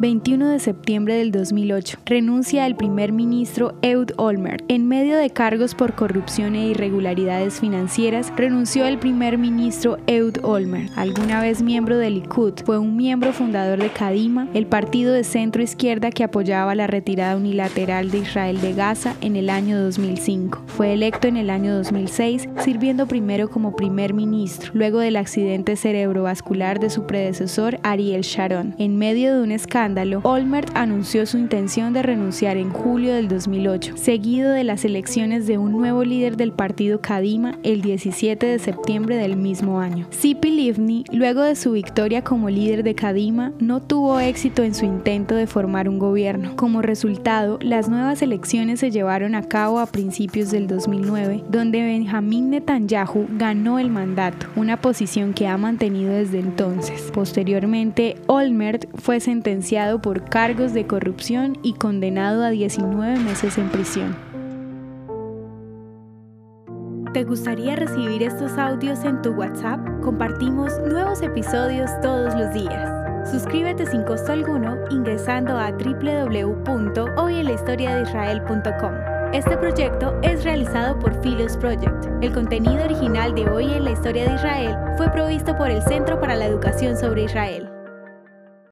21 de septiembre del 2008. Renuncia el primer ministro Eud Olmert. En medio de cargos por corrupción e irregularidades financieras, renunció el primer ministro Eud Olmert. Alguna vez miembro del Likud, fue un miembro fundador de Kadima, el partido de centro izquierda que apoyaba la retirada unilateral de Israel de Gaza en el año 2005. Fue electo en el año 2006, sirviendo primero como primer ministro, luego del accidente cerebrovascular de su predecesor Ariel Sharon. En medio de un escándalo Olmert anunció su intención de renunciar en julio del 2008, seguido de las elecciones de un nuevo líder del partido Kadima el 17 de septiembre del mismo año. Sipi Livni, luego de su victoria como líder de Kadima, no tuvo éxito en su intento de formar un gobierno. Como resultado, las nuevas elecciones se llevaron a cabo a principios del 2009, donde Benjamín Netanyahu ganó el mandato, una posición que ha mantenido desde entonces. Posteriormente, Olmert fue por cargos de corrupción y condenado a 19 meses en prisión. ¿Te gustaría recibir estos audios en tu WhatsApp? Compartimos nuevos episodios todos los días. Suscríbete sin costo alguno ingresando a www.hoyenlahistoriadeisrael.com. Este proyecto es realizado por Philos Project. El contenido original de Hoy en la Historia de Israel fue provisto por el Centro para la Educación sobre Israel.